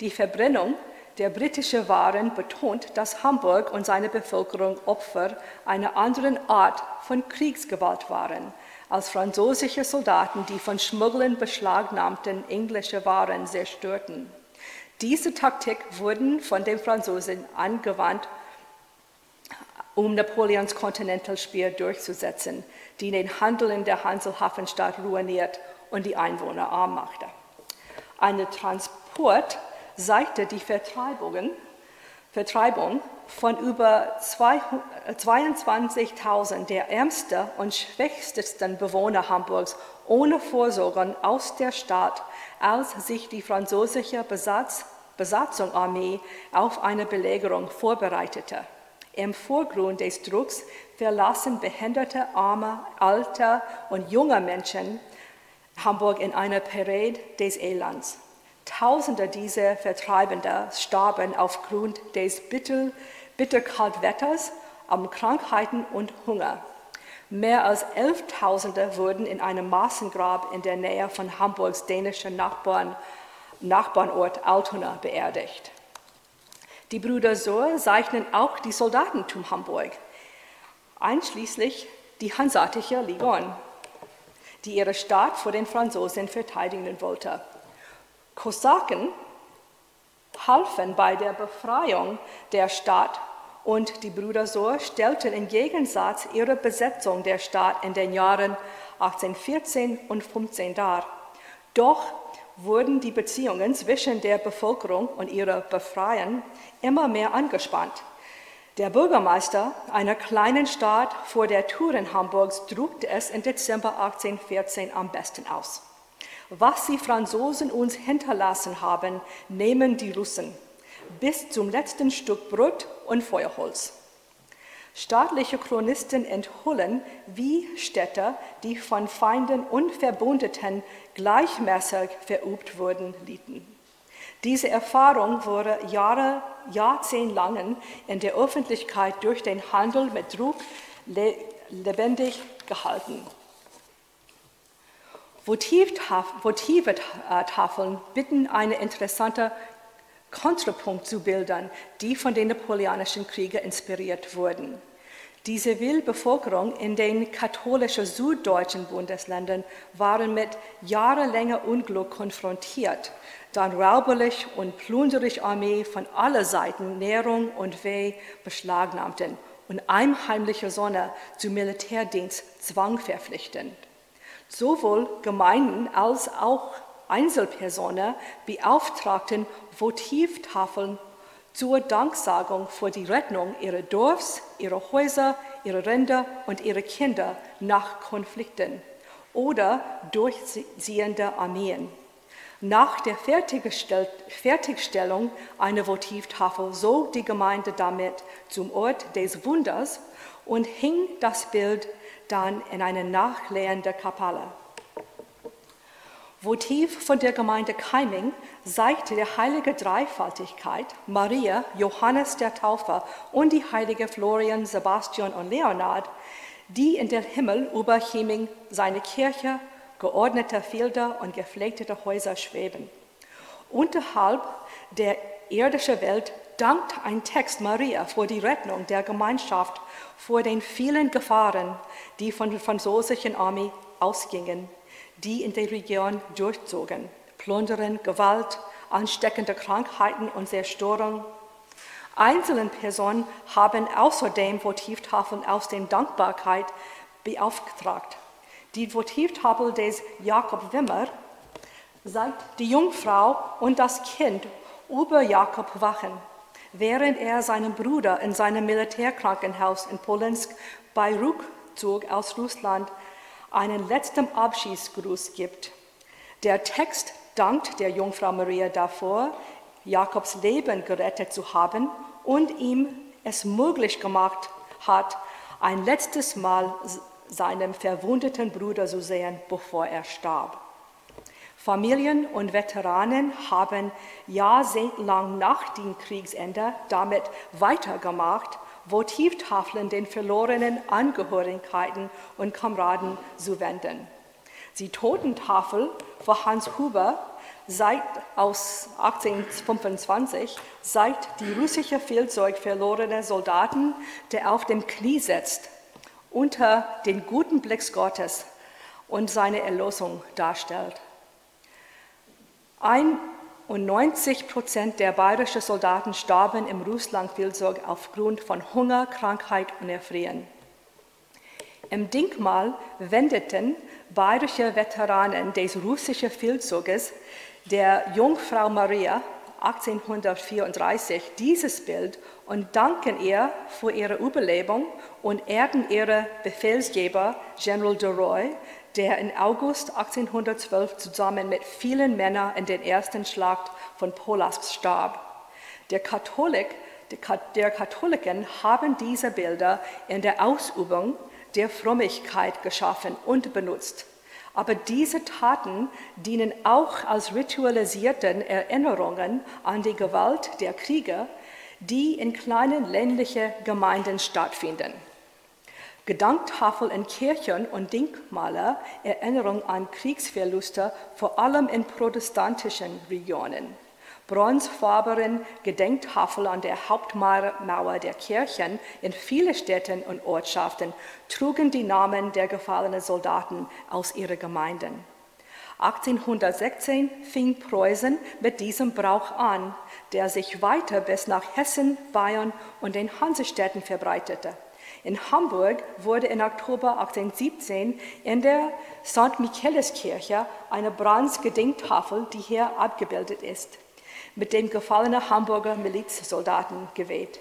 Die Verbrennung der britische Waren betont, dass Hamburg und seine Bevölkerung Opfer einer anderen Art von Kriegsgewalt waren als französische Soldaten, die von Schmugglern beschlagnahmten englische Waren zerstörten. Diese Taktik wurde von den Franzosen angewandt, um Napoleons Kontinentalspeer durchzusetzen, die den Handel in der Hanselhafenstadt ruiniert und die Einwohner arm machte. Eine Transport zeigte die Vertreibungen, Vertreibung von über 22.000 der ärmsten und schwächsten Bewohner Hamburgs ohne Vorsorgen aus der Stadt als sich die französische Besatz, Besatzungsarmee auf eine Belagerung vorbereitete. Im Vorgrund des Drucks verlassen behinderte, arme, alte und junge Menschen Hamburg in einer Parade des Elends. Tausende dieser Vertreibenden starben aufgrund des bitter, bitterkaltwetters, an Krankheiten und Hunger. Mehr als Elftausende wurden in einem Massengrab in der Nähe von Hamburgs dänischen Nachbarn, Nachbarnort Altona beerdigt. Die Brüder Sohr zeichnen auch die Soldatentum Hamburg, einschließlich die Hansatische Legion, die ihre Stadt vor den Franzosen verteidigen wollte. Kosaken halfen bei der Befreiung der Stadt und die Brüder Sohr stellten im Gegensatz ihre Besetzung der Stadt in den Jahren 1814 und 15 dar. Doch wurden die Beziehungen zwischen der Bevölkerung und ihrer Befreiern immer mehr angespannt. Der Bürgermeister einer kleinen Stadt vor der Türen Hamburgs drückte es im Dezember 1814 am besten aus. Was die Franzosen uns hinterlassen haben, nehmen die Russen bis zum letzten Stück Brot und Feuerholz. Staatliche Chronisten enthüllen, wie Städte, die von Feinden und Verbündeten gleichmäßig verübt wurden, lieten. Diese Erfahrung wurde Jahre, jahrzehntelang in der Öffentlichkeit durch den Handel mit Druck lebendig gehalten. Votive-Tafeln bitten eine interessante Kontrapunkt zu Bildern, die von den napoleonischen Kriegen inspiriert wurden. Die Zivilbevölkerung in den katholischen süddeutschen Bundesländern waren mit jahrelanger Unglück konfrontiert, da räuberlich und plünderisch Armee von aller Seiten Nährung und Weh beschlagnahmten und einheimliche Sonne zum Militärdienst zwang verpflichten. Sowohl Gemeinden als auch Einzelpersonen beauftragten Votivtafeln zur Danksagung für die Rettung ihrer Dorfs, ihrer Häuser, ihrer Rinder und ihrer Kinder nach Konflikten oder durchziehender Armeen. Nach der Fertigstellung einer Votivtafel zog die Gemeinde damit zum Ort des Wunders und hing das Bild dann in eine nachlehrende Kapelle. Votiv von der Gemeinde Keiming zeigte der heilige Dreifaltigkeit, Maria, Johannes der Täufer und die heilige Florian, Sebastian und Leonard, die in den Himmel über Cheming seine Kirche, geordnete Felder und gepflegte Häuser schweben. Unterhalb der irdischen Welt dankt ein Text Maria für die Rettung der Gemeinschaft vor den vielen Gefahren, die von der französischen Armee ausgingen, die in der Region durchzogen. Plundern, Gewalt, ansteckende Krankheiten und Zerstörung. Einzelne Personen haben außerdem Votivtafeln aus der Dankbarkeit beauftragt. Die Votivtafel des Jakob Wimmer zeigt die Jungfrau und das Kind über Jakob wachen während er seinem Bruder in seinem Militärkrankenhaus in Polensk bei Rückzug aus Russland einen letzten Abschiedsgruß gibt. Der Text dankt der Jungfrau Maria davor, Jakobs Leben gerettet zu haben und ihm es möglich gemacht hat, ein letztes Mal seinem verwundeten Bruder zu sehen, bevor er starb. Familien und Veteranen haben jahrzehntelang nach dem Kriegsende damit weitergemacht, Votivtafeln den verlorenen Angehörigkeiten und Kameraden zu wenden. Die Totentafel für Hans Huber seit, aus 1825 seit die russische Feldzeug verlorene Soldaten, der auf dem Knie setzt, unter den guten Blick Gottes und seine Erlösung darstellt. 91 Prozent der bayerischen Soldaten starben im Russlandfeldzug aufgrund von Hunger, Krankheit und Erfrieren. Im Denkmal wendeten bayerische Veteranen des russischen Feldzuges der Jungfrau Maria 1834 dieses Bild und danken ihr für ihre Überlebung und erden ihren Befehlsgeber General de Roy, der in August 1812 zusammen mit vielen Männern in den ersten Schlacht von Polast starb. Der Katholik, der Katholiken haben diese Bilder in der Ausübung der Frömmigkeit geschaffen und benutzt. Aber diese Taten dienen auch als ritualisierten Erinnerungen an die Gewalt der Kriege, die in kleinen ländlichen Gemeinden stattfinden. Gedanktafeln in Kirchen und Denkmale Erinnerung an Kriegsverluste, vor allem in protestantischen Regionen. Bronzefarbenen Gedenktafel an der Hauptmauer der Kirchen in vielen Städten und Ortschaften trugen die Namen der gefallenen Soldaten aus ihren Gemeinden. 1816 fing Preußen mit diesem Brauch an, der sich weiter bis nach Hessen, Bayern und den Hansestädten verbreitete. In Hamburg wurde im Oktober 1817 in der St. Michaeliskirche eine Bronzegedenktafel, die hier abgebildet ist, mit dem gefallenen Hamburger Milizsoldaten geweiht.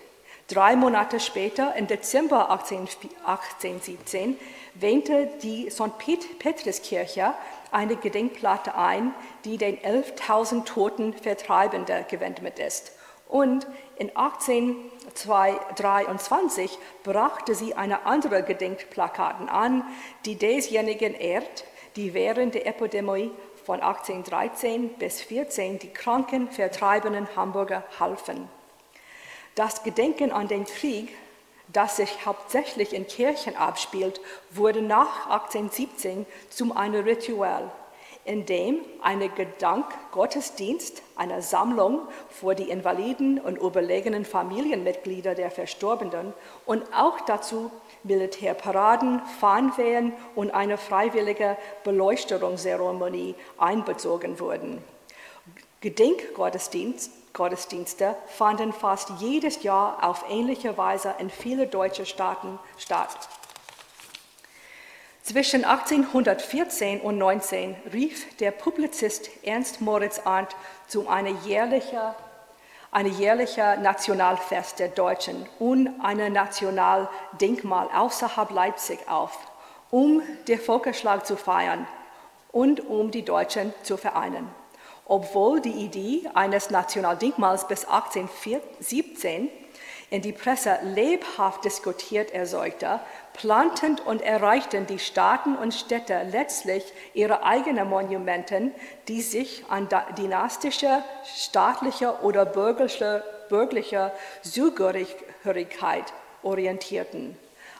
Drei Monate später, im Dezember 1817, wähnte die St. Petriskirche eine Gedenkplatte ein, die den 11.000 toten Vertreibenden gewidmet ist. Und in 1823 brachte sie eine andere Gedenkplakaten an, die desjenigen ehrt, die während der Epidemie von 1813 bis 14 die kranken, vertreibenen Hamburger halfen. Das Gedenken an den Krieg, das sich hauptsächlich in Kirchen abspielt, wurde nach 1817 zum einem Ritual in dem eine Gedankgottesdienst, eine Sammlung vor die Invaliden und überlegenen Familienmitglieder der Verstorbenen und auch dazu Militärparaden, Fahnenwehen und eine freiwillige Beleuchterungszeremonie einbezogen wurden. Gedenkgottesdienste fanden fast jedes Jahr auf ähnliche Weise in vielen deutschen Staaten statt. Zwischen 1814 und 19 rief der Publizist Ernst Moritz Arndt zu einem jährlichen eine jährliche Nationalfest der Deutschen und ein Nationaldenkmal außerhalb Leipzig auf, um den Völkerschlag zu feiern und um die Deutschen zu vereinen. Obwohl die Idee eines Nationaldenkmals bis 1817 in die Presse lebhaft diskutiert erzeugte, planten und erreichten die Staaten und Städte letztlich ihre eigenen Monumenten, die sich an dynastische, staatliche oder bürgerliche, bürgerliche Zugehörigkeit orientierten.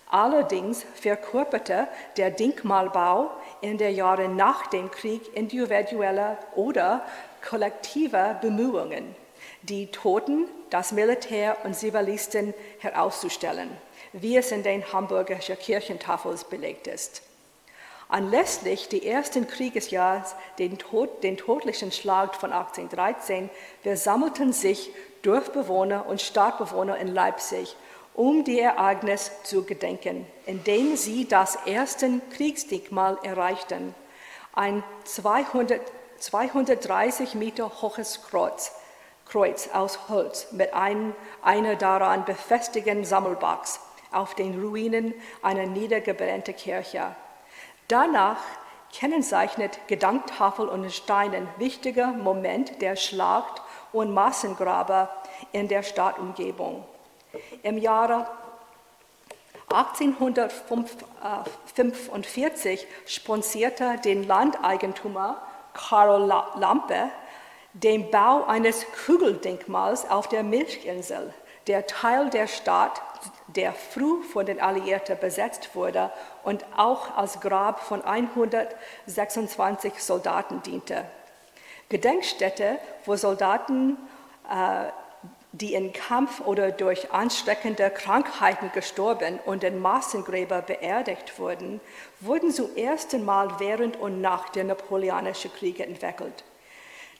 Allerdings verkörperte der Denkmalbau in den Jahren nach dem Krieg individuelle oder kollektive Bemühungen, die Toten, das Militär und Zivilisten herauszustellen wie es in den Hamburger Kirchentafeln belegt ist. Anlässlich des ersten Kriegesjahres, den, Tod, den todlichen Schlag von 1813, versammelten sich Dorfbewohner und Stadtbewohner in Leipzig, um die Ereignis zu gedenken, indem sie das erste Kriegsdenkmal erreichten, ein 200, 230 Meter hohes Kreuz, Kreuz aus Holz mit einem, einer daran befestigten Sammelbox auf den Ruinen einer niedergebrannten Kirche. Danach kennzeichnet Gedanktafel und Steinen wichtiger Moment der Schlacht und Massengrabe in der Stadtumgebung. Im Jahre 1845 sponserte den Landeigentümer Karl Lampe den Bau eines Kugeldenkmals auf der Milchinsel, der Teil der Stadt der früh von den Alliierten besetzt wurde und auch als Grab von 126 Soldaten diente. Gedenkstätte, wo Soldaten, äh, die im Kampf oder durch ansteckende Krankheiten gestorben und in Massengräber beerdigt wurden, wurden zum ersten Mal während und nach der Napoleonischen Kriege entwickelt.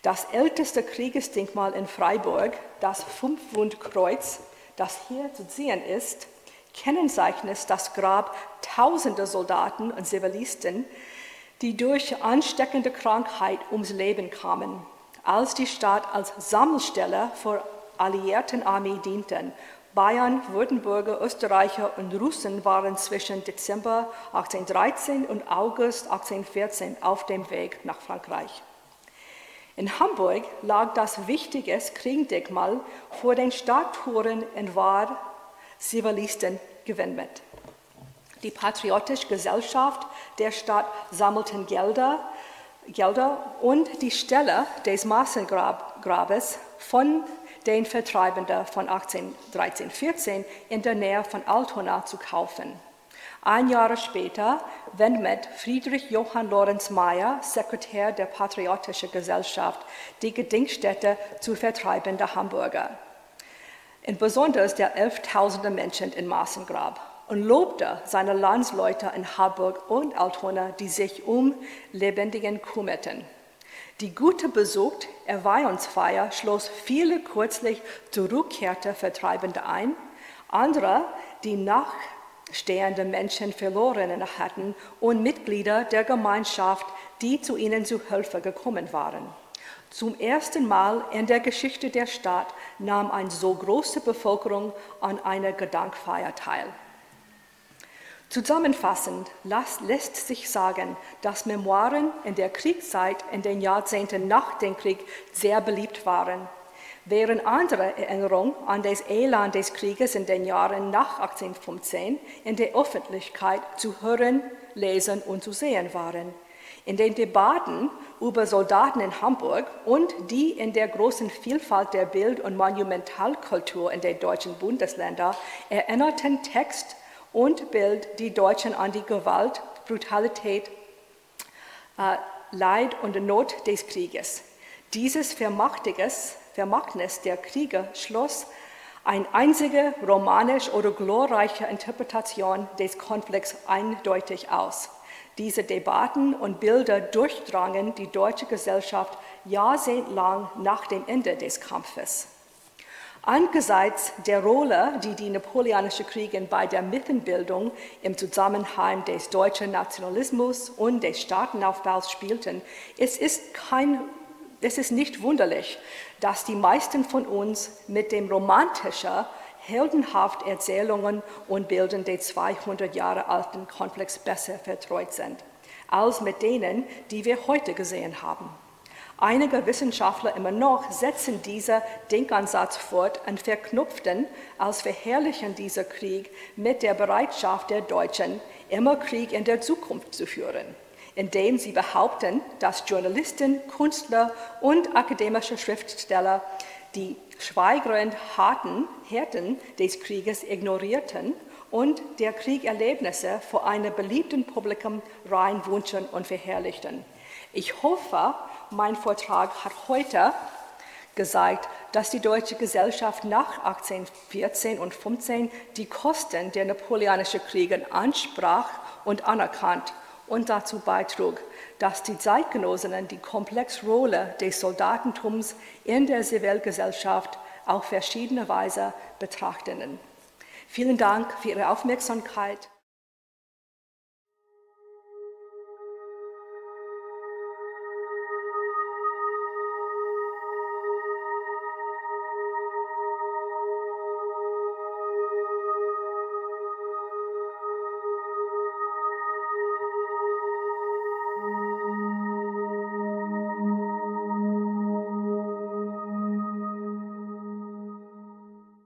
Das älteste Kriegesdenkmal in Freiburg, das Fünfwundkreuz, das hier zu sehen ist, kennzeichnet das Grab tausender Soldaten und Zivilisten, die durch ansteckende Krankheit ums Leben kamen, als die Stadt als Sammelstelle für alliierten Armee dienten. Bayern, Württemberger, Österreicher und Russen waren zwischen Dezember 1813 und August 1814 auf dem Weg nach Frankreich. In Hamburg lag das wichtige Kriegsdenkmal vor den Stadttouren und war Zivilisten gewidmet. Die Patriotische Gesellschaft der Stadt sammelten Gelder, Gelder und die Stelle des Massengrabes von den Vertreibenden von 1813-14 in der Nähe von Altona zu kaufen. Ein Jahr später widmet Friedrich Johann Lorenz Mayer, Sekretär der Patriotischen Gesellschaft, die Gedenkstätte zu vertreibenden Hamburger. Und besonders der elftausende Menschen in Massengrab und lobte seine Landsleute in Harburg und Altona, die sich um Lebendigen kümmerten. Die gute Besuch Erweihungsfeier schloss viele kürzlich zurückkehrte Vertreibende ein, andere, die nachstehende Menschen verloren hatten und Mitglieder der Gemeinschaft, die zu ihnen zu Hilfe gekommen waren. Zum ersten Mal in der Geschichte der Stadt nahm eine so große Bevölkerung an einer Gedankfeier teil. Zusammenfassend lässt sich sagen, dass Memoiren in der Kriegszeit, in den Jahrzehnten nach dem Krieg, sehr beliebt waren, während andere Erinnerungen an das Elend des Krieges in den Jahren nach 1815 in der Öffentlichkeit zu hören, lesen und zu sehen waren. In den Debatten über Soldaten in Hamburg und die in der großen Vielfalt der Bild- und Monumentalkultur in den deutschen Bundesländern erinnerten Text und Bild die Deutschen an die Gewalt, Brutalität, äh, Leid und Not des Krieges. Dieses Vermachtnis der Kriege schloss eine einzige romanisch oder glorreiche Interpretation des Konflikts eindeutig aus. Diese Debatten und Bilder durchdrangen die deutsche Gesellschaft jahrzehntelang nach dem Ende des Kampfes. Angesichts der Rolle, die die Napoleonischen Kriege bei der Mythenbildung im Zusammenhang des deutschen Nationalismus und des Staatenaufbaus spielten, es ist, kein, es ist nicht wunderlich, dass die meisten von uns mit dem romantischen, heldenhaft Erzählungen und Bildern des 200 Jahre alten Konflikts besser vertraut sind, als mit denen, die wir heute gesehen haben. Einige Wissenschaftler immer noch setzen diesen Denkansatz fort und verknüpften als verherrlichen dieser Krieg mit der Bereitschaft der Deutschen, immer Krieg in der Zukunft zu führen, indem sie behaupten, dass Journalisten, Künstler und akademische Schriftsteller die schweigeren harten Härten des Krieges ignorierten und der Kriegerlebnisse vor einem beliebten Publikum rein wünschen und verherrlichten. Ich hoffe, mein Vortrag hat heute gezeigt, dass die deutsche Gesellschaft nach 1814 und 15 die Kosten der napoleonischen Kriege ansprach und anerkannt und dazu beitrug, dass die Zeitgenossinnen die komplexe Rolle des Soldatentums in der Zivilgesellschaft auf verschiedene Weise betrachteten. Vielen Dank für Ihre Aufmerksamkeit.